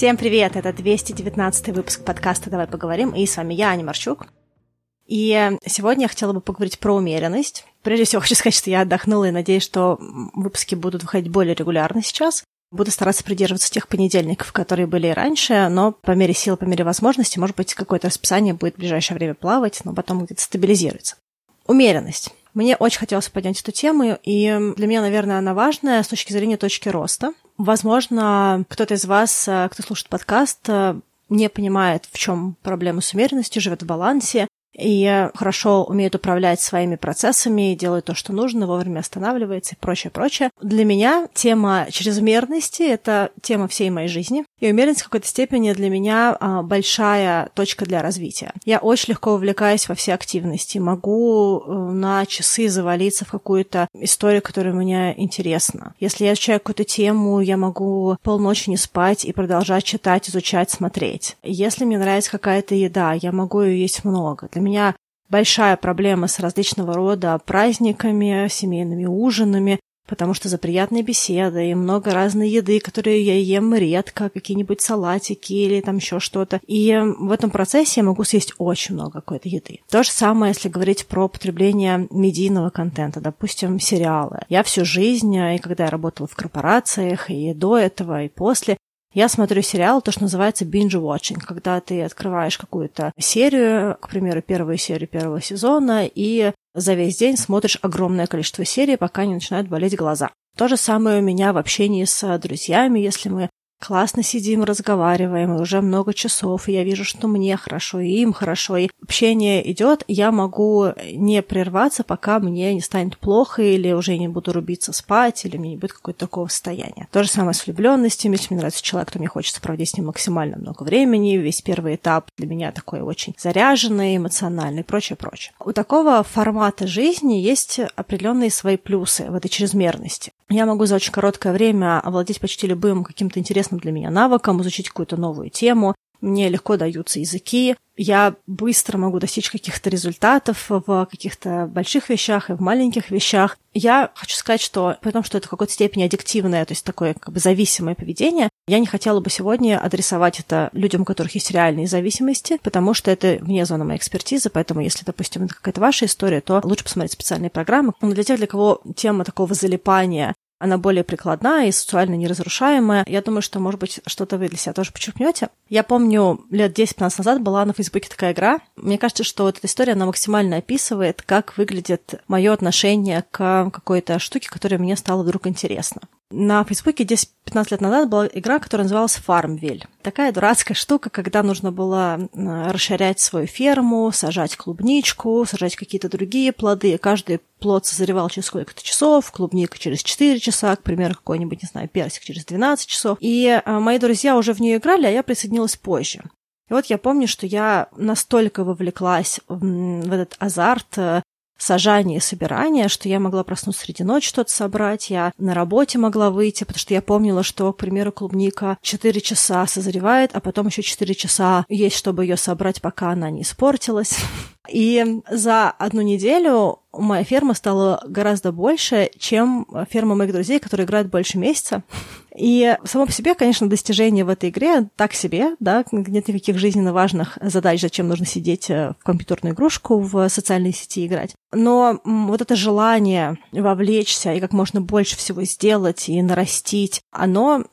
Всем привет! Это 219 выпуск подкаста «Давай поговорим», и с вами я, Аня Марчук. И сегодня я хотела бы поговорить про умеренность. Прежде всего хочу сказать, что я отдохнула и надеюсь, что выпуски будут выходить более регулярно сейчас. Буду стараться придерживаться тех понедельников, которые были и раньше, но по мере сил, по мере возможности, может быть, какое-то расписание будет в ближайшее время плавать, но потом где-то стабилизируется. Умеренность. Мне очень хотелось поднять эту тему, и для меня, наверное, она важная с точки зрения точки роста. Возможно, кто-то из вас, кто слушает подкаст, не понимает, в чем проблема с умеренностью, живет в балансе, и хорошо умеет управлять своими процессами, делает то, что нужно, вовремя останавливается и прочее, прочее. Для меня тема чрезмерности — это тема всей моей жизни. И умеренность в какой-то степени для меня а, большая точка для развития. Я очень легко увлекаюсь во все активности. Могу э, на часы завалиться в какую-то историю, которая мне интересна. Если я изучаю какую-то тему, я могу полночи не спать и продолжать читать, изучать, смотреть. Если мне нравится какая-то еда, я могу ее есть много. Для меня большая проблема с различного рода праздниками, семейными ужинами, потому что за приятные беседы и много разной еды, которые я ем редко, какие-нибудь салатики или там еще что-то. И в этом процессе я могу съесть очень много какой-то еды. То же самое, если говорить про потребление медийного контента, допустим, сериалы. Я всю жизнь, и когда я работала в корпорациях, и до этого, и после, я смотрю сериал, то, что называется binge-watching, когда ты открываешь какую-то серию, к примеру, первую серию первого сезона, и за весь день смотришь огромное количество серий, пока не начинают болеть глаза. То же самое у меня в общении с друзьями, если мы классно сидим, разговариваем, уже много часов, и я вижу, что мне хорошо, и им хорошо, и общение идет, я могу не прерваться, пока мне не станет плохо, или уже не буду рубиться спать, или мне не будет какого-то такого состояния. То же самое с влюбленностями, если мне нравится человек, то мне хочется проводить с ним максимально много времени, весь первый этап для меня такой очень заряженный, эмоциональный, прочее, прочее. У такого формата жизни есть определенные свои плюсы в этой чрезмерности. Я могу за очень короткое время овладеть почти любым каким-то интересным для меня навыком, изучить какую-то новую тему. Мне легко даются языки, я быстро могу достичь каких-то результатов в каких-то больших вещах и в маленьких вещах. Я хочу сказать, что потому что это в какой-то степени аддиктивное, то есть такое как бы зависимое поведение, я не хотела бы сегодня адресовать это людям, у которых есть реальные зависимости, потому что это вне зоны моей экспертизы, поэтому если, допустим, это какая-то ваша история, то лучше посмотреть специальные программы. Но для тех, для кого тема такого залипания она более прикладная и социально неразрушаемая. Я думаю, что, может быть, что-то вы для себя тоже подчеркнете. Я помню, лет 10-15 назад была на Фейсбуке такая игра. Мне кажется, что вот эта история, она максимально описывает, как выглядит мое отношение к какой-то штуке, которая мне стала вдруг интересна. На Фейсбуке 10-15 лет назад была игра, которая называлась Farmville. Такая дурацкая штука, когда нужно было расширять свою ферму, сажать клубничку, сажать какие-то другие плоды. Каждый плод созревал через сколько-то часов, клубника через 4 часа, к примеру, какой-нибудь, не знаю, персик через 12 часов. И а, мои друзья уже в нее играли, а я присоединилась позже. И вот я помню, что я настолько вовлеклась в этот азарт сажания и собирания, что я могла проснуться среди ночи что-то собрать, я на работе могла выйти, потому что я помнила, что, к примеру, клубника 4 часа созревает, а потом еще 4 часа есть, чтобы ее собрать, пока она не испортилась. И за одну неделю моя ферма стала гораздо больше, чем ферма моих друзей, которые играют больше месяца. И само по себе, конечно, достижение в этой игре так себе, да, нет никаких жизненно важных задач, зачем нужно сидеть э, в компьютерную игрушку в социальной сети играть. Но вот это желание вовлечься и как можно больше всего сделать и нарастить, оно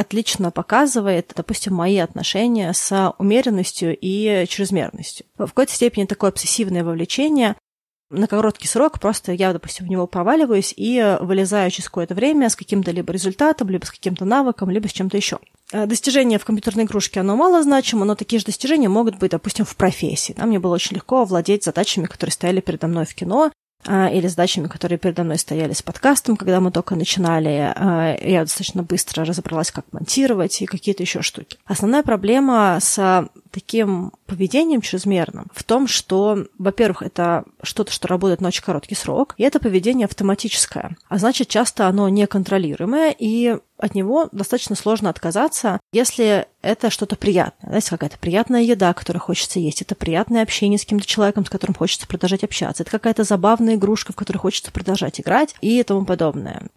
отлично показывает, допустим, мои отношения с умеренностью и чрезмерностью. В какой-то степени такое обсессивное вовлечение на короткий срок просто я, допустим, в него проваливаюсь и вылезаю через какое-то время с каким-то либо результатом, либо с каким-то навыком, либо с чем-то еще. Э, достижения в компьютерной игрушке, оно мало значимо, но такие же достижения могут быть, допустим, в профессии. Да, мне было очень легко владеть задачами, которые стояли передо мной в кино, а, или задачами, которые передо мной стояли с подкастом, когда мы только начинали. Я достаточно быстро разобралась, как монтировать и какие-то еще штуки. Основная проблема с таким поведением чрезмерным в том, что, во-первых, это что-то, что работает на очень короткий срок, и это поведение автоматическое, а значит, часто оно неконтролируемое, и от него достаточно сложно отказаться, если это что-то приятное. Знаете, какая-то приятная еда, которую хочется есть, это приятное общение с каким-то человеком, с которым хочется продолжать общаться, это какая-то забавная игрушка, в которой хочется продолжать играть и тому подобное.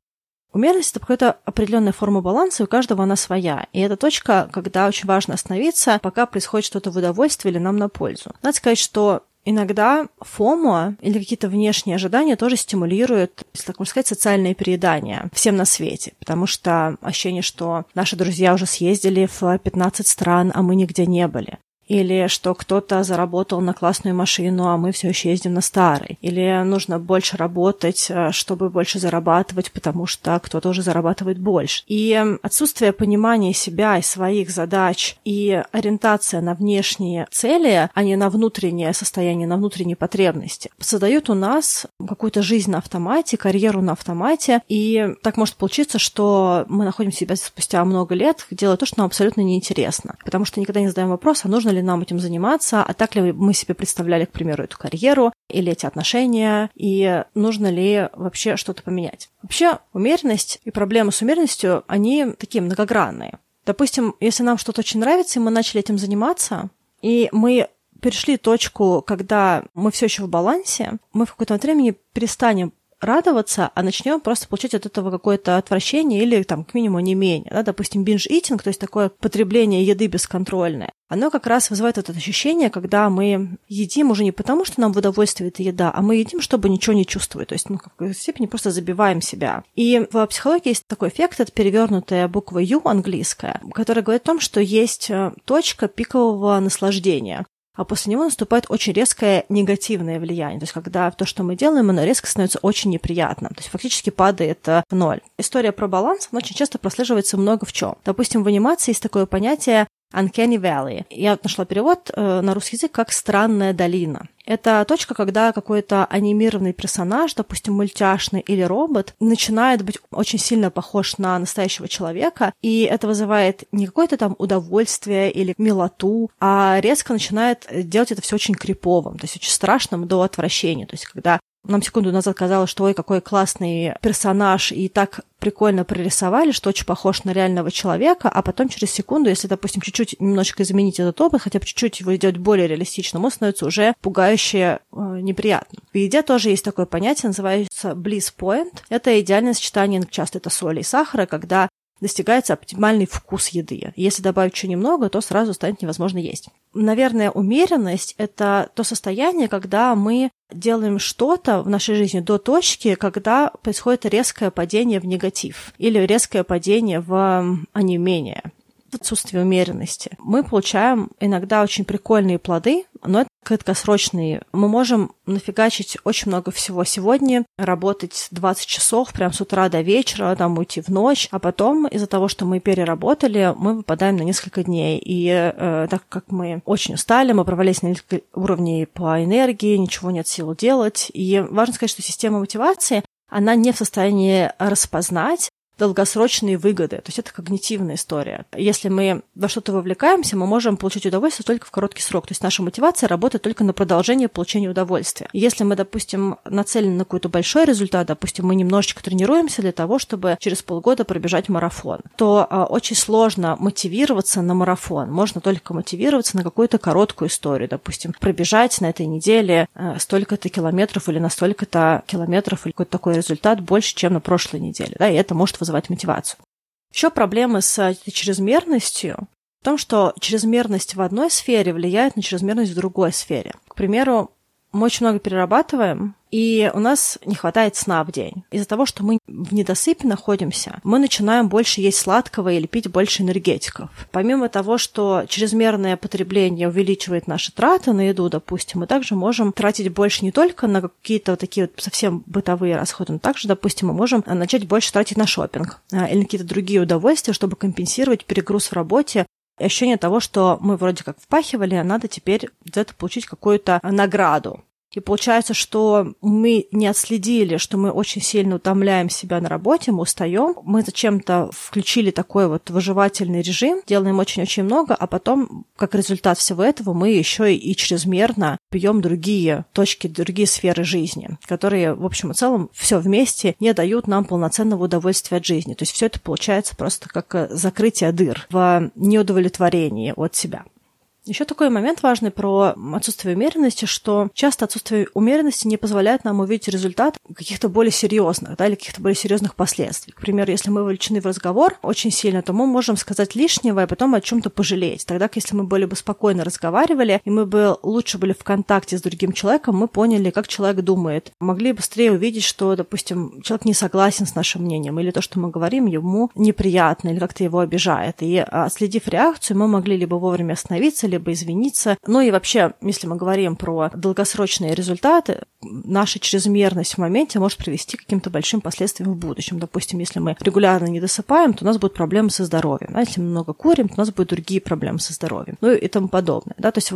Умеренность — это какая-то определенная форма баланса, и у каждого она своя. И это точка, когда очень важно остановиться, пока происходит что-то в удовольствие или нам на пользу. Надо сказать, что Иногда фомо или какие-то внешние ожидания тоже стимулируют, если так можно сказать, социальное переедание всем на свете, потому что ощущение, что наши друзья уже съездили в 15 стран, а мы нигде не были или что кто-то заработал на классную машину, а мы все еще ездим на старой, или нужно больше работать, э, чтобы больше зарабатывать, потому что кто-то уже зарабатывает больше. И отсутствие понимания себя и своих задач и ориентация на внешние цели, а не на внутреннее состояние, на внутренние потребности, создают у нас какую-то жизнь на автомате, карьеру на автомате, и так может получиться, что мы находим себя спустя много лет, делая то, что нам абсолютно неинтересно, потому что никогда не задаем вопрос, а нужно ли нам этим заниматься, а так ли мы себе представляли, к примеру, эту карьеру или эти отношения, и нужно ли вообще что-то поменять. Вообще, умеренность и проблемы с умеренностью, они такие многогранные. Допустим, если нам что-то очень нравится, и мы начали этим заниматься, и мы перешли точку, когда мы все еще в балансе, мы в какое-то времени перестанем радоваться, а начнем просто получать от этого какое-то отвращение или, там, к минимуму, не менее. Да? Допустим, бинж-итинг, то есть такое потребление еды бесконтрольное, оно как раз вызывает это ощущение, когда мы едим уже не потому, что нам в удовольствие эта еда, а мы едим, чтобы ничего не чувствовать. То есть, ну, в какой-то степени просто забиваем себя. И в психологии есть такой эффект, это перевернутая буква U английская, которая говорит о том, что есть э, точка пикового наслаждения а после него наступает очень резкое негативное влияние. То есть, когда то, что мы делаем, оно резко становится очень неприятным. То есть, фактически падает в ноль. История про баланс, очень часто прослеживается много в чем. Допустим, в анимации есть такое понятие Uncanny Valley. Я нашла перевод э, на русский язык как «странная долина». Это точка, когда какой-то анимированный персонаж, допустим, мультяшный или робот, начинает быть очень сильно похож на настоящего человека, и это вызывает не какое-то там удовольствие или милоту, а резко начинает делать это все очень криповым, то есть очень страшным до отвращения. То есть когда нам секунду назад казалось, что ой, какой классный персонаж, и так прикольно прорисовали, что очень похож на реального человека, а потом через секунду, если, допустим, чуть-чуть немножечко изменить этот опыт, хотя бы чуть-чуть его сделать более реалистичным, он становится уже пугающе э, неприятным. В еде тоже есть такое понятие, называется bliss point. Это идеальное сочетание, часто это соли и сахара, когда достигается оптимальный вкус еды. Если добавить еще немного, то сразу станет невозможно есть. Наверное, умеренность — это то состояние, когда мы делаем что-то в нашей жизни до точки, когда происходит резкое падение в негатив или резкое падение в онемение отсутствие умеренности. Мы получаем иногда очень прикольные плоды, но это краткосрочные. Мы можем нафигачить очень много всего сегодня, работать 20 часов прям с утра до вечера, там уйти в ночь, а потом из-за того, что мы переработали, мы выпадаем на несколько дней. И э, так как мы очень устали, мы провалились на несколько уровней по энергии, ничего нет сил делать. И важно сказать, что система мотивации она не в состоянии распознать долгосрочные выгоды. То есть это когнитивная история. Если мы во что-то вовлекаемся, мы можем получить удовольствие только в короткий срок. То есть наша мотивация работает только на продолжение получения удовольствия. Если мы, допустим, нацелены на какой-то большой результат, допустим, мы немножечко тренируемся для того, чтобы через полгода пробежать марафон, то а, очень сложно мотивироваться на марафон. Можно только мотивироваться на какую-то короткую историю. Допустим, пробежать на этой неделе а, столько-то километров или на столько-то километров или какой-то такой результат больше, чем на прошлой неделе. Да, и это может вызывать мотивацию. Еще проблемы с чрезмерностью в том, что чрезмерность в одной сфере влияет на чрезмерность в другой сфере. К примеру, мы очень много перерабатываем, и у нас не хватает сна в день. Из-за того, что мы в недосыпе находимся, мы начинаем больше есть сладкого или пить больше энергетиков. Помимо того, что чрезмерное потребление увеличивает наши траты на еду, допустим, мы также можем тратить больше не только на какие-то вот такие вот совсем бытовые расходы, но также, допустим, мы можем начать больше тратить на шопинг а, или на какие-то другие удовольствия, чтобы компенсировать перегруз в работе ощущение того, что мы вроде как впахивали, а надо теперь за это получить какую-то награду. И получается, что мы не отследили, что мы очень сильно утомляем себя на работе, мы устаем. Мы зачем-то включили такой вот выживательный режим, делаем очень-очень много, а потом, как результат всего этого, мы еще и чрезмерно пьем другие точки, другие сферы жизни, которые, в общем и целом, все вместе не дают нам полноценного удовольствия от жизни. То есть все это получается просто как закрытие дыр в неудовлетворении от себя. Еще такой момент важный про отсутствие умеренности, что часто отсутствие умеренности не позволяет нам увидеть результат каких-то более серьезных, да, или каких-то более серьезных последствий. К примеру, если мы вовлечены в разговор очень сильно, то мы можем сказать лишнего и потом о чем-то пожалеть. Тогда, если мы более бы спокойно разговаривали, и мы бы лучше были в контакте с другим человеком, мы поняли, как человек думает. Могли быстрее увидеть, что, допустим, человек не согласен с нашим мнением, или то, что мы говорим, ему неприятно, или как-то его обижает. И отследив реакцию, мы могли либо вовремя остановиться, либо извиниться. Ну и вообще, если мы говорим про долгосрочные результаты, наша чрезмерность в моменте может привести к каким-то большим последствиям в будущем. Допустим, если мы регулярно не досыпаем, то у нас будут проблемы со здоровьем. А если мы много курим, то у нас будут другие проблемы со здоровьем. Ну и тому подобное. Да? То есть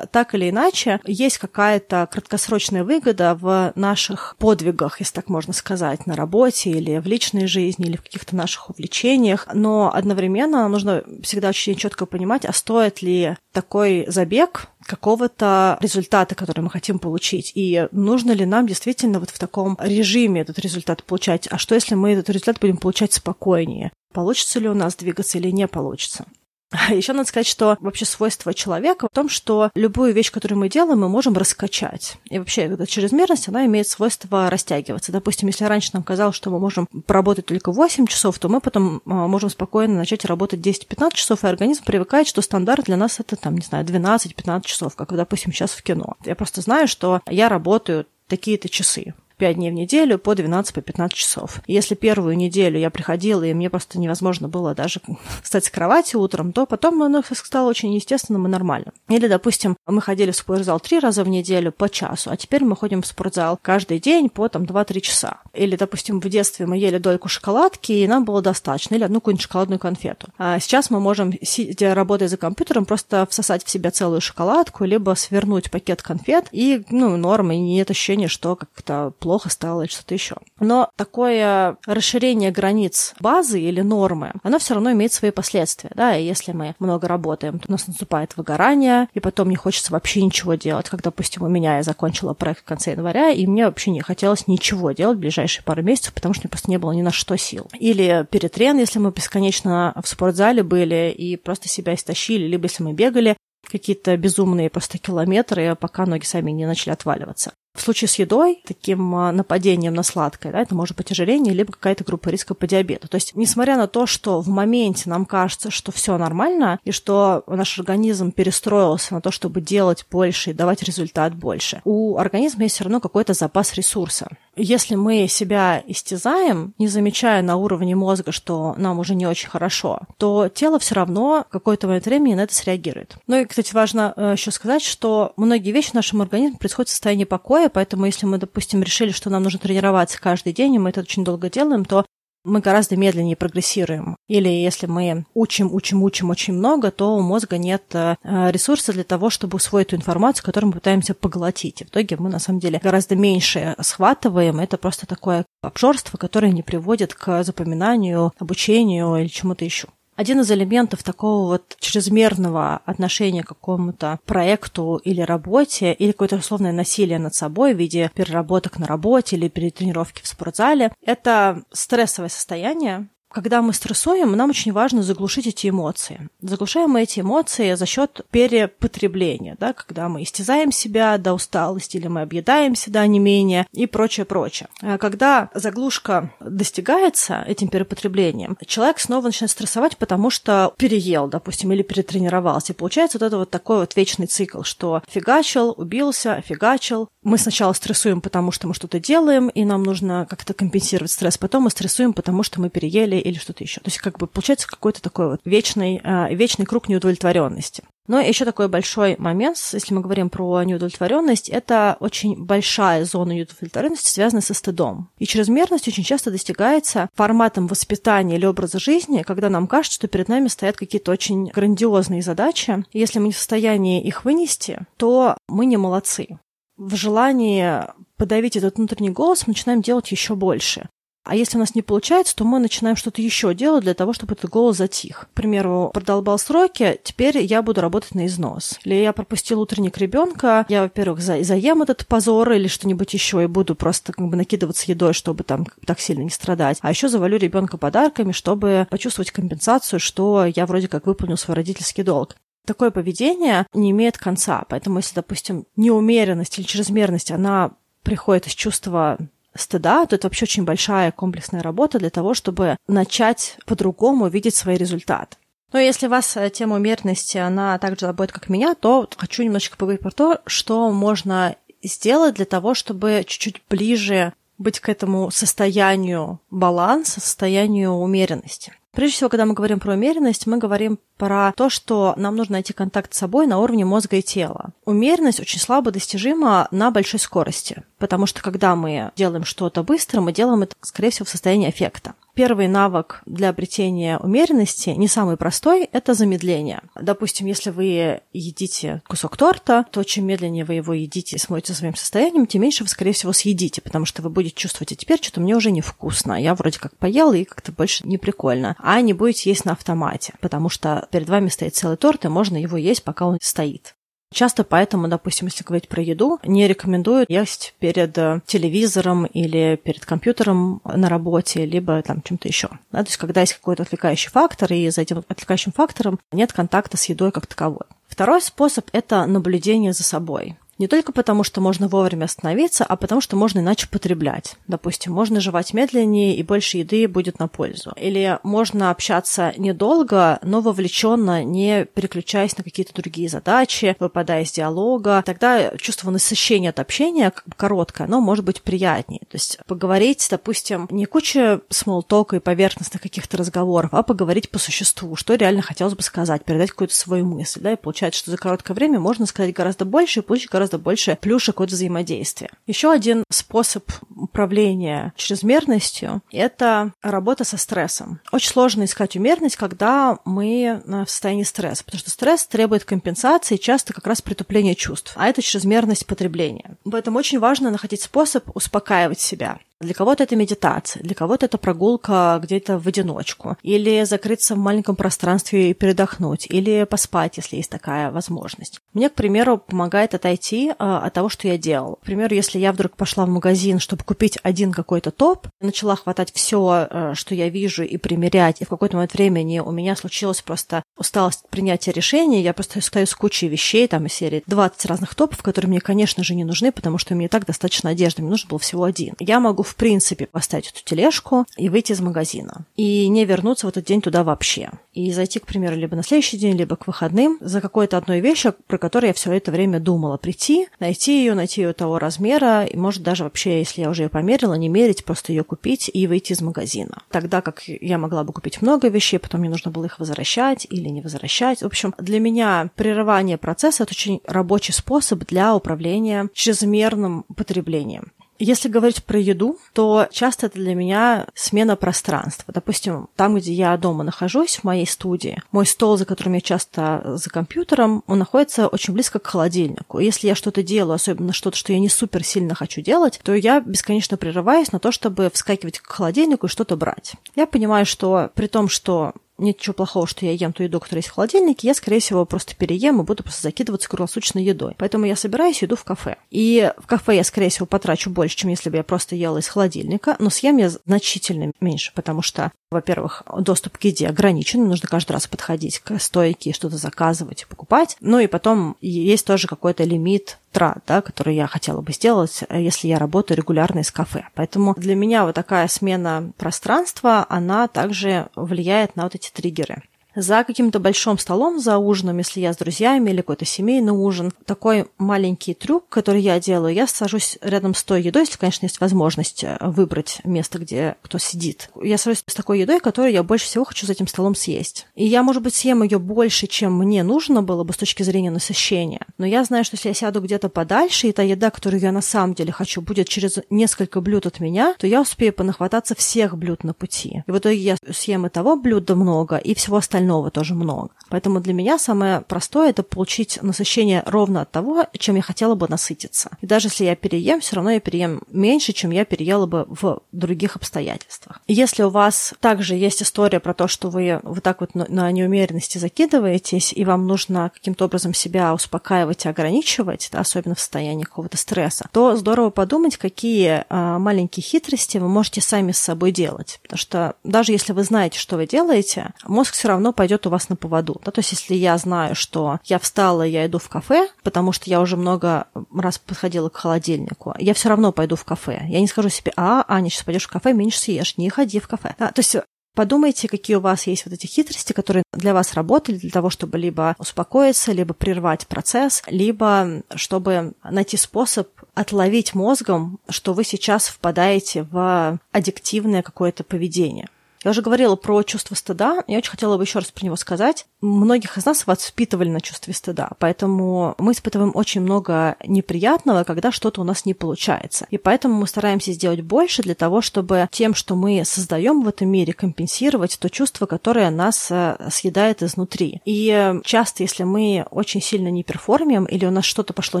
так или иначе, есть какая-то краткосрочная выгода в наших подвигах, если так можно сказать, на работе или в личной жизни, или в каких-то наших увлечениях, но одновременно нужно всегда очень четко понимать, а стоит ли такой забег какого-то результата, который мы хотим получить. И нужно ли нам действительно вот в таком режиме этот результат получать? А что, если мы этот результат будем получать спокойнее? Получится ли у нас двигаться или не получится? Еще надо сказать, что вообще свойство человека в том, что любую вещь, которую мы делаем, мы можем раскачать. И вообще эта чрезмерность, она имеет свойство растягиваться. Допустим, если раньше нам казалось, что мы можем поработать только 8 часов, то мы потом а, можем спокойно начать работать 10-15 часов, и организм привыкает, что стандарт для нас это, там, не знаю, 12-15 часов, как, допустим, сейчас в кино. Я просто знаю, что я работаю такие-то часы. 5 дней в неделю по 12, по 15 часов. если первую неделю я приходила, и мне просто невозможно было даже встать с кровати утром, то потом оно стало очень естественным и нормальным. Или, допустим, мы ходили в спортзал три раза в неделю по часу, а теперь мы ходим в спортзал каждый день по там 2-3 часа. Или, допустим, в детстве мы ели дольку шоколадки, и нам было достаточно, или одну какую-нибудь шоколадную конфету. А сейчас мы можем, сидя, работая за компьютером, просто всосать в себя целую шоколадку, либо свернуть пакет конфет, и, ну, норма, и нет ощущения, что как-то плохо стало или что-то еще. Но такое расширение границ базы или нормы, оно все равно имеет свои последствия. Да? И если мы много работаем, то у нас наступает выгорание, и потом не хочется вообще ничего делать. Как, допустим, у меня я закончила проект в конце января, и мне вообще не хотелось ничего делать в ближайшие пару месяцев, потому что мне просто не было ни на что сил. Или перетрен, если мы бесконечно в спортзале были и просто себя истощили, либо если мы бегали, какие-то безумные просто километры, пока ноги сами не начали отваливаться. В случае с едой, таким а, нападением на сладкое, да, это может быть ожирение, либо какая-то группа риска по диабету. То есть, несмотря на то, что в моменте нам кажется, что все нормально, и что наш организм перестроился на то, чтобы делать больше и давать результат больше, у организма есть все равно какой-то запас ресурса. Если мы себя истязаем, не замечая на уровне мозга, что нам уже не очень хорошо, то тело все равно какое-то времени на это среагирует. Ну и, кстати, важно э, еще сказать, что многие вещи в нашем организме происходят в состоянии покоя, поэтому если мы, допустим, решили, что нам нужно тренироваться каждый день, и мы это очень долго делаем, то мы гораздо медленнее прогрессируем. Или если мы учим, учим, учим очень много, то у мозга нет э, ресурса для того, чтобы усвоить ту информацию, которую мы пытаемся поглотить. И в итоге мы, на самом деле, гораздо меньше схватываем. Это просто такое обжорство, которое не приводит к запоминанию, обучению или чему-то еще. Один из элементов такого вот чрезмерного отношения к какому-то проекту или работе, или какое-то условное насилие над собой в виде переработок на работе или перетренировки в спортзале, это стрессовое состояние, когда мы стрессуем, нам очень важно заглушить эти эмоции. Заглушаем мы эти эмоции за счет перепотребления, да, когда мы истязаем себя до усталости или мы объедаемся до не менее и прочее, прочее. А когда заглушка достигается этим перепотреблением, человек снова начинает стрессовать, потому что переел, допустим, или перетренировался. И получается вот это вот такой вот вечный цикл, что фигачил, убился, фигачил. Мы сначала стрессуем, потому что мы что-то делаем, и нам нужно как-то компенсировать стресс. Потом мы стрессуем, потому что мы переели или что-то еще. То есть как бы получается какой-то такой вот вечный, э, вечный круг неудовлетворенности. Но еще такой большой момент, если мы говорим про неудовлетворенность, это очень большая зона неудовлетворенности, связанная со стыдом. И чрезмерность очень часто достигается форматом воспитания или образа жизни, когда нам кажется, что перед нами стоят какие-то очень грандиозные задачи. И если мы не в состоянии их вынести, то мы не молодцы. В желании подавить этот внутренний голос мы начинаем делать еще больше. А если у нас не получается, то мы начинаем что-то еще делать для того, чтобы этот голос затих. К примеру, продолбал сроки, теперь я буду работать на износ. Или я пропустил утренник ребенка, я, во-первых, за заем этот позор или что-нибудь еще и буду просто как бы накидываться едой, чтобы там так сильно не страдать. А еще завалю ребенка подарками, чтобы почувствовать компенсацию, что я вроде как выполнил свой родительский долг. Такое поведение не имеет конца, поэтому если, допустим, неумеренность или чрезмерность, она приходит из чувства стыда, то это вообще очень большая комплексная работа для того, чтобы начать по-другому видеть свои результаты. Но если вас э, тема умеренности, она так же заботит, как меня, то хочу немножечко поговорить про то, что можно сделать для того, чтобы чуть-чуть ближе быть к этому состоянию баланса, состоянию умеренности. Прежде всего, когда мы говорим про умеренность, мы говорим про то, что нам нужно найти контакт с собой на уровне мозга и тела. Умеренность очень слабо достижима на большой скорости, потому что когда мы делаем что-то быстро, мы делаем это, скорее всего, в состоянии эффекта. Первый навык для обретения умеренности, не самый простой, это замедление. Допустим, если вы едите кусок торта, то чем медленнее вы его едите и смотрите своим состоянием, тем меньше вы, скорее всего, съедите, потому что вы будете чувствовать, а теперь что-то мне уже невкусно. Я вроде как поел, и как-то больше не прикольно. А не будете есть на автомате, потому что перед вами стоит целый торт, и можно его есть, пока он стоит. Часто поэтому, допустим, если говорить про еду, не рекомендую есть перед э, телевизором или перед компьютером на работе, либо там чем-то еще. Да, то есть когда есть какой-то отвлекающий фактор, и за этим отвлекающим фактором нет контакта с едой как таковой. Второй способ – это наблюдение за собой. Не только потому, что можно вовремя остановиться, а потому, что можно иначе потреблять. Допустим, можно жевать медленнее, и больше еды будет на пользу. Или можно общаться недолго, но вовлеченно, не переключаясь на какие-то другие задачи, выпадая из диалога. Тогда чувство насыщения от общения короткое, но может быть приятнее. То есть поговорить, допустим, не куча смолтока и поверхностных каких-то разговоров, а поговорить по существу, что реально хотелось бы сказать, передать какую-то свою мысль. Да? И получается, что за короткое время можно сказать гораздо больше и получить гораздо гораздо больше плюшек от взаимодействия. Еще один способ управления чрезмерностью – это работа со стрессом. Очень сложно искать умеренность, когда мы в состоянии стресса, потому что стресс требует компенсации, часто как раз притупления чувств, а это чрезмерность потребления. Поэтому очень важно находить способ успокаивать себя. Для кого-то это медитация, для кого-то это прогулка где-то в одиночку, или закрыться в маленьком пространстве и передохнуть, или поспать, если есть такая возможность. Мне, к примеру, помогает отойти э, от того, что я делал. К примеру, если я вдруг пошла в магазин, чтобы купить один какой-то топ, начала хватать все, э, что я вижу, и примерять, и в какой-то момент времени у меня случилось просто усталость принятия решения, я просто стою с кучей вещей, там из серии 20 разных топов, которые мне, конечно же, не нужны, потому что мне так достаточно одежды, мне нужен был всего один. Я могу в принципе поставить эту тележку и выйти из магазина. И не вернуться в этот день туда вообще. И зайти, к примеру, либо на следующий день, либо к выходным за какой-то одной вещью, про которую я все это время думала. Прийти, найти ее, найти ее того размера, и может даже вообще, если я уже ее померила, не мерить, просто ее купить и выйти из магазина. Тогда как я могла бы купить много вещей, потом мне нужно было их возвращать или не возвращать. В общем, для меня прерывание процесса – это очень рабочий способ для управления чрезмерным потреблением. Если говорить про еду, то часто это для меня смена пространства. Допустим, там, где я дома нахожусь, в моей студии, мой стол, за которым я часто за компьютером, он находится очень близко к холодильнику. Если я что-то делаю, особенно что-то, что я не супер сильно хочу делать, то я бесконечно прерываюсь на то, чтобы вскакивать к холодильнику и что-то брать. Я понимаю, что при том, что нет ничего плохого, что я ем ту еду, которая есть в холодильнике, я, скорее всего, просто переем и буду просто закидываться круглосуточной едой. Поэтому я собираюсь иду в кафе. И в кафе я, скорее всего, потрачу больше, чем если бы я просто ела из холодильника, но съем я значительно меньше, потому что во-первых, доступ к еде ограничен, нужно каждый раз подходить к стойке, что-то заказывать и покупать. Ну и потом есть тоже какой-то лимит трат, да, который я хотела бы сделать, если я работаю регулярно из кафе. Поэтому для меня вот такая смена пространства, она также влияет на вот эти триггеры за каким-то большим столом, за ужином, если я с друзьями или какой-то семейный ужин, такой маленький трюк, который я делаю, я сажусь рядом с той едой, если, конечно, есть возможность э, выбрать место, где кто сидит. Я сажусь с такой едой, которую я больше всего хочу за этим столом съесть. И я, может быть, съем ее больше, чем мне нужно было бы с точки зрения насыщения. Но я знаю, что если я сяду где-то подальше, и та еда, которую я на самом деле хочу, будет через несколько блюд от меня, то я успею понахвататься всех блюд на пути. И в итоге я съем и того блюда много, и всего остального остального тоже много. Поэтому для меня самое простое это получить насыщение ровно от того, чем я хотела бы насытиться. И даже если я переем, все равно я переем меньше, чем я переела бы в других обстоятельствах. Если у вас также есть история про то, что вы вот так вот на неумеренности закидываетесь, и вам нужно каким-то образом себя успокаивать и ограничивать, да, особенно в состоянии какого-то стресса, то здорово подумать, какие а, маленькие хитрости вы можете сами с собой делать. Потому что даже если вы знаете, что вы делаете, мозг все равно пойдет у вас на поводу. Да? То есть, если я знаю, что я встала, я иду в кафе, потому что я уже много раз подходила к холодильнику, я все равно пойду в кафе. Я не скажу себе, а, Аня, сейчас пойдешь в кафе, меньше съешь, не ходи в кафе. Да? То есть Подумайте, какие у вас есть вот эти хитрости, которые для вас работали для того, чтобы либо успокоиться, либо прервать процесс, либо чтобы найти способ отловить мозгом, что вы сейчас впадаете в аддиктивное какое-то поведение. Я уже говорила про чувство стыда, я очень хотела бы еще раз про него сказать. Многих из нас воспитывали на чувстве стыда, поэтому мы испытываем очень много неприятного, когда что-то у нас не получается. И поэтому мы стараемся сделать больше для того, чтобы тем, что мы создаем в этом мире, компенсировать то чувство, которое нас э, съедает изнутри. И часто, если мы очень сильно не перформим, или у нас что-то пошло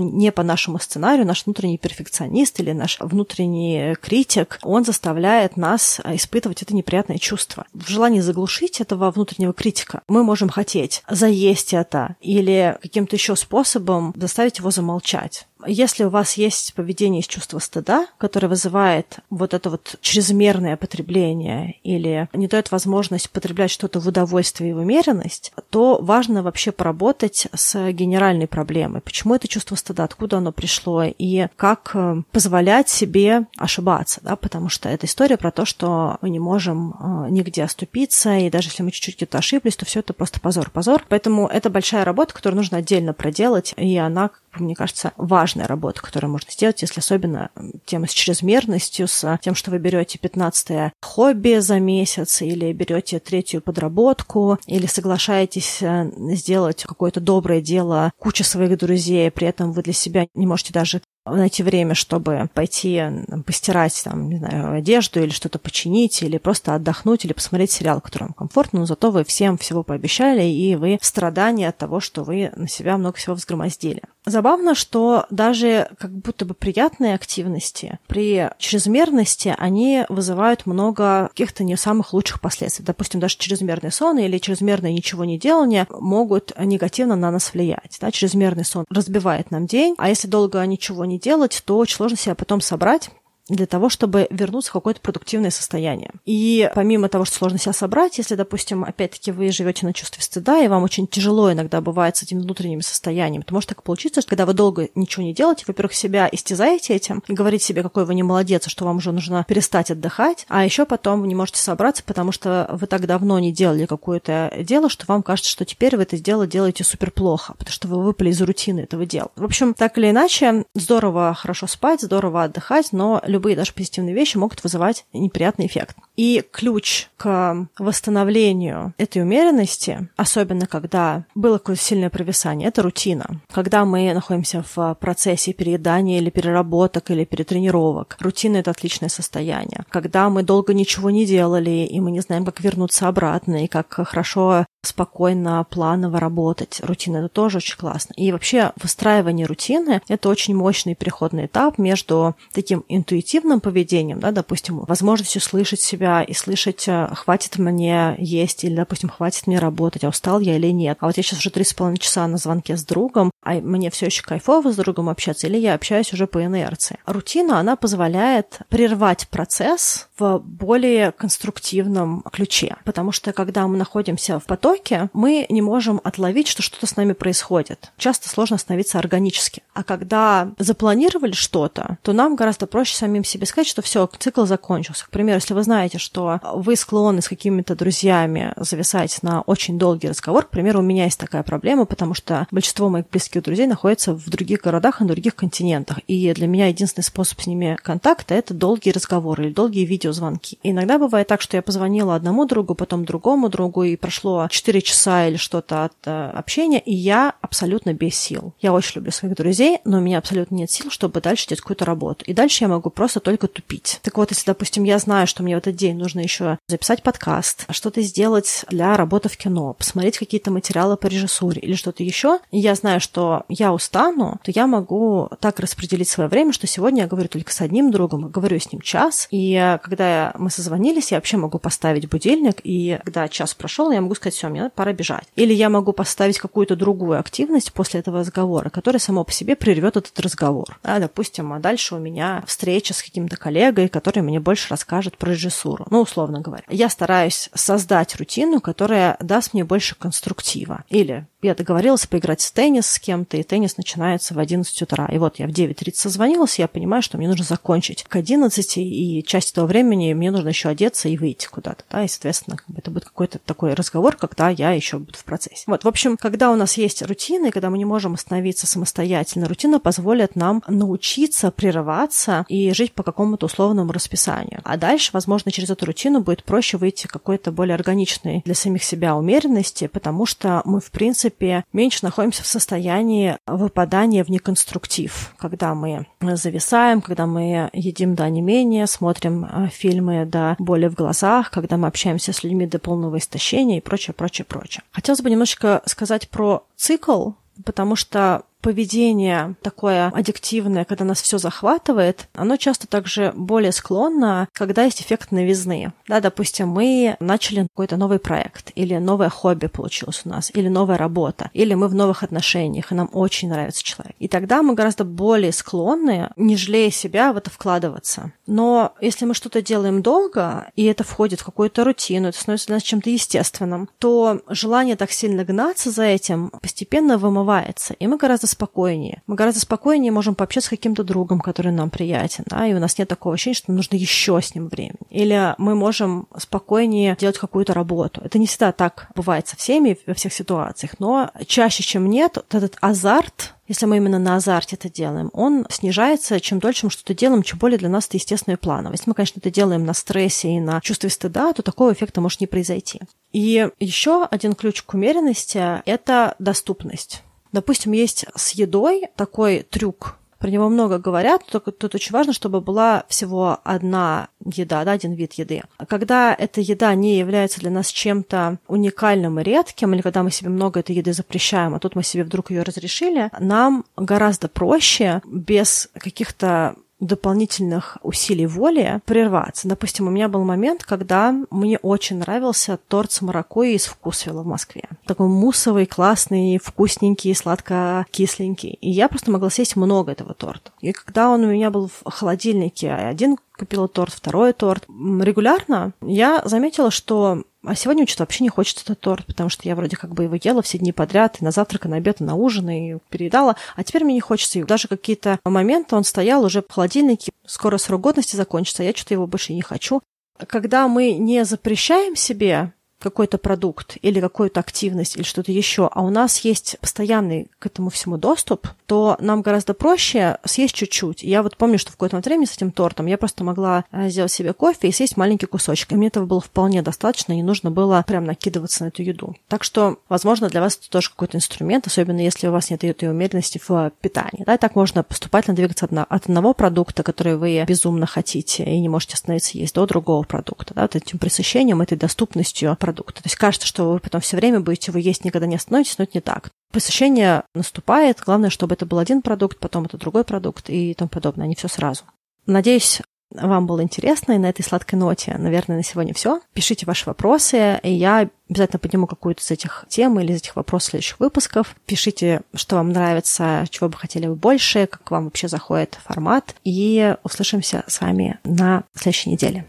не по нашему сценарию, наш внутренний перфекционист или наш внутренний критик, он заставляет нас испытывать это неприятное чувство чувство. В желании заглушить этого внутреннего критика мы можем хотеть заесть это или каким-то еще способом заставить его замолчать. Если у вас есть поведение из чувства стыда, которое вызывает вот это вот чрезмерное потребление или не дает возможность потреблять что-то в удовольствие и в умеренность, то важно вообще поработать с генеральной проблемой. Почему это чувство стыда, откуда оно пришло и как э, позволять себе ошибаться, да, потому что это история про то, что мы не можем э, нигде оступиться, и даже если мы чуть-чуть где-то ошиблись, то все это просто позор, позор. Поэтому это большая работа, которую нужно отдельно проделать, и она мне кажется, важная работа, которую можно сделать, если особенно тема с чрезмерностью, с тем, что вы берете 15 хобби за месяц, или берете третью подработку, или соглашаетесь э, сделать какое-то доброе дело куча своих друзей, при этом вы для себя не можете даже найти время, чтобы пойти постирать, там, не знаю, одежду или что-то починить, или просто отдохнуть, или посмотреть сериал, который вам комфортно, но зато вы всем всего пообещали, и вы в страдании от того, что вы на себя много всего взгромоздили. Забавно, что даже как будто бы приятные активности при чрезмерности, они вызывают много каких-то не самых лучших последствий. Допустим, даже чрезмерный сон или чрезмерное ничего не делание могут негативно на нас влиять. Да? Чрезмерный сон разбивает нам день, а если долго ничего не не делать, то очень сложно себя потом собрать для того, чтобы вернуться в какое-то продуктивное состояние. И помимо того, что сложно себя собрать, если, допустим, опять-таки вы живете на чувстве стыда, и вам очень тяжело иногда бывает с этими внутренними состояниями, то может так получиться, что когда вы долго ничего не делаете, во-первых, себя истязаете этим и говорите себе, какой вы не молодец, что вам уже нужно перестать отдыхать, а еще потом вы не можете собраться, потому что вы так давно не делали какое-то дело, что вам кажется, что теперь вы это дело делаете супер плохо, потому что вы выпали из рутины этого дела. В общем, так или иначе, здорово хорошо спать, здорово отдыхать, но любые даже позитивные вещи могут вызывать неприятный эффект. И ключ к восстановлению этой умеренности, особенно когда было какое-то сильное провисание, это рутина. Когда мы находимся в процессе переедания или переработок, или перетренировок, рутина — это отличное состояние. Когда мы долго ничего не делали, и мы не знаем, как вернуться обратно, и как хорошо спокойно, планово работать. Рутина — это тоже очень классно. И вообще выстраивание рутины — это очень мощный переходный этап между таким интуитивным поведением, да, допустим, возможностью слышать себя и слышать, э, хватит мне есть или, допустим, хватит мне работать, а устал я или нет. А вот я сейчас уже три с половиной часа на звонке с другом, а мне все еще кайфово с другом общаться, или я общаюсь уже по инерции. Рутина, она позволяет прервать процесс в более конструктивном ключе, потому что когда мы находимся в потоке, мы не можем отловить, что что-то с нами происходит. Часто сложно остановиться органически. А когда запланировали что-то, то нам гораздо проще самим себе сказать, что все, цикл закончился. К примеру, если вы знаете, что вы склонны с какими-то друзьями зависать на очень долгий разговор, к примеру, у меня есть такая проблема, потому что большинство моих близких друзей находятся в других городах и на других континентах. И для меня единственный способ с ними контакта — это долгие разговоры или долгие видеозвонки. Иногда бывает так, что я позвонила одному другу, потом другому другу, и прошло 4 часа или что-то от э, общения, и я абсолютно без сил. Я очень люблю своих друзей, но у меня абсолютно нет сил, чтобы дальше делать какую-то работу. И дальше я могу просто только тупить. Так вот, если, допустим, я знаю, что мне в этот день нужно еще записать подкаст, что-то сделать для работы в кино, посмотреть какие-то материалы по режиссуре или что-то еще, я знаю, что я устану, то я могу так распределить свое время, что сегодня я говорю только с одним другом, говорю с ним час, и когда мы созвонились, я вообще могу поставить будильник, и когда час прошел, я могу сказать, все, мне пора бежать. Или я могу поставить какую-то другую активность после этого разговора, которая само по себе прервет этот разговор. Да, допустим, а дальше у меня встреча с каким-то коллегой, который мне больше расскажет про режиссуру. ну, условно говоря. Я стараюсь создать рутину, которая даст мне больше конструктива. Или я договорилась поиграть в теннис с кем-то, и теннис начинается в 11 утра. И вот я в 9.30 созвонилась, я понимаю, что мне нужно закончить к 11, и часть этого времени мне нужно еще одеться и выйти куда-то, да, и, соответственно, это будет какой-то такой разговор, когда я еще буду в процессе. Вот, в общем, когда у нас есть рутина, и когда мы не можем остановиться самостоятельно, рутина позволит нам научиться прерываться и жить по какому-то условному расписанию. А дальше, возможно, через эту рутину будет проще выйти какой-то более органичной для самих себя умеренности, потому что мы, в принципе, меньше находимся в состоянии выпадания в неконструктив, когда мы зависаем, когда мы едим до менее, смотрим э, фильмы до боли в глазах, когда мы общаемся с людьми до полного истощения и прочее, прочее, прочее. Хотелось бы немножечко сказать про цикл, потому что поведение такое аддиктивное, когда нас все захватывает, оно часто также более склонно, когда есть эффект новизны. Да, допустим, мы начали какой-то новый проект, или новое хобби получилось у нас, или новая работа, или мы в новых отношениях, и нам очень нравится человек. И тогда мы гораздо более склонны, не жалея себя, в это вкладываться. Но если мы что-то делаем долго, и это входит в какую-то рутину, это становится для нас чем-то естественным, то желание так сильно гнаться за этим постепенно вымывается, и мы гораздо спокойнее. Мы гораздо спокойнее можем пообщаться с каким-то другом, который нам приятен, да, и у нас нет такого ощущения, что нужно еще с ним времени. Или мы можем спокойнее делать какую-то работу. Это не всегда так бывает со всеми во всех ситуациях, но чаще, чем нет, вот этот азарт если мы именно на азарте это делаем, он снижается, чем дольше мы что-то делаем, чем более для нас это естественно и планово. Если мы, конечно, это делаем на стрессе и на чувстве стыда, то такого эффекта может не произойти. И еще один ключ к умеренности – это доступность. Допустим, есть с едой такой трюк, про него много говорят, только тут очень важно, чтобы была всего одна еда, да, один вид еды. Когда эта еда не является для нас чем-то уникальным и редким, или когда мы себе много этой еды запрещаем, а тут мы себе вдруг ее разрешили, нам гораздо проще без каких-то дополнительных усилий воли прерваться. Допустим, у меня был момент, когда мне очень нравился торт с маракуйей из Вкусвилла в Москве. Такой муссовый, классный, вкусненький, сладко-кисленький. И я просто могла съесть много этого торта. И когда он у меня был в холодильнике, один купила торт, второй торт. Регулярно я заметила, что а сегодня что-то вообще не хочется этот торт, потому что я вроде как бы его ела все дни подряд, и на завтрак, и на обед, и на ужин, и переедала. А теперь мне не хочется. И даже какие-то моменты он стоял уже в холодильнике, скоро срок годности закончится, я что-то его больше не хочу. Когда мы не запрещаем себе какой-то продукт или какую-то активность или что-то еще, а у нас есть постоянный к этому всему доступ, то нам гораздо проще съесть чуть-чуть. Я вот помню, что в какое-то время с этим тортом я просто могла э, сделать себе кофе и съесть маленький кусочек. И мне этого было вполне достаточно, не нужно было прям накидываться на эту еду. Так что, возможно, для вас это тоже какой-то инструмент, особенно если у вас нет этой умеренности в питании. Да, и так можно поступательно двигаться от одного продукта, который вы безумно хотите и не можете остановиться есть, до другого продукта. Да, вот этим пресыщением, этой доступностью продукта продукта. То есть кажется, что вы потом все время будете его есть, никогда не остановитесь, но это не так. Посещение наступает, главное, чтобы это был один продукт, потом это другой продукт и тому подобное, а не все сразу. Надеюсь, вам было интересно, и на этой сладкой ноте, наверное, на сегодня все. Пишите ваши вопросы, и я обязательно подниму какую-то из этих тем или из этих вопросов следующих выпусков. Пишите, что вам нравится, чего бы хотели вы больше, как вам вообще заходит формат, и услышимся с вами на следующей неделе.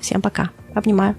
Всем пока. Обнимаю.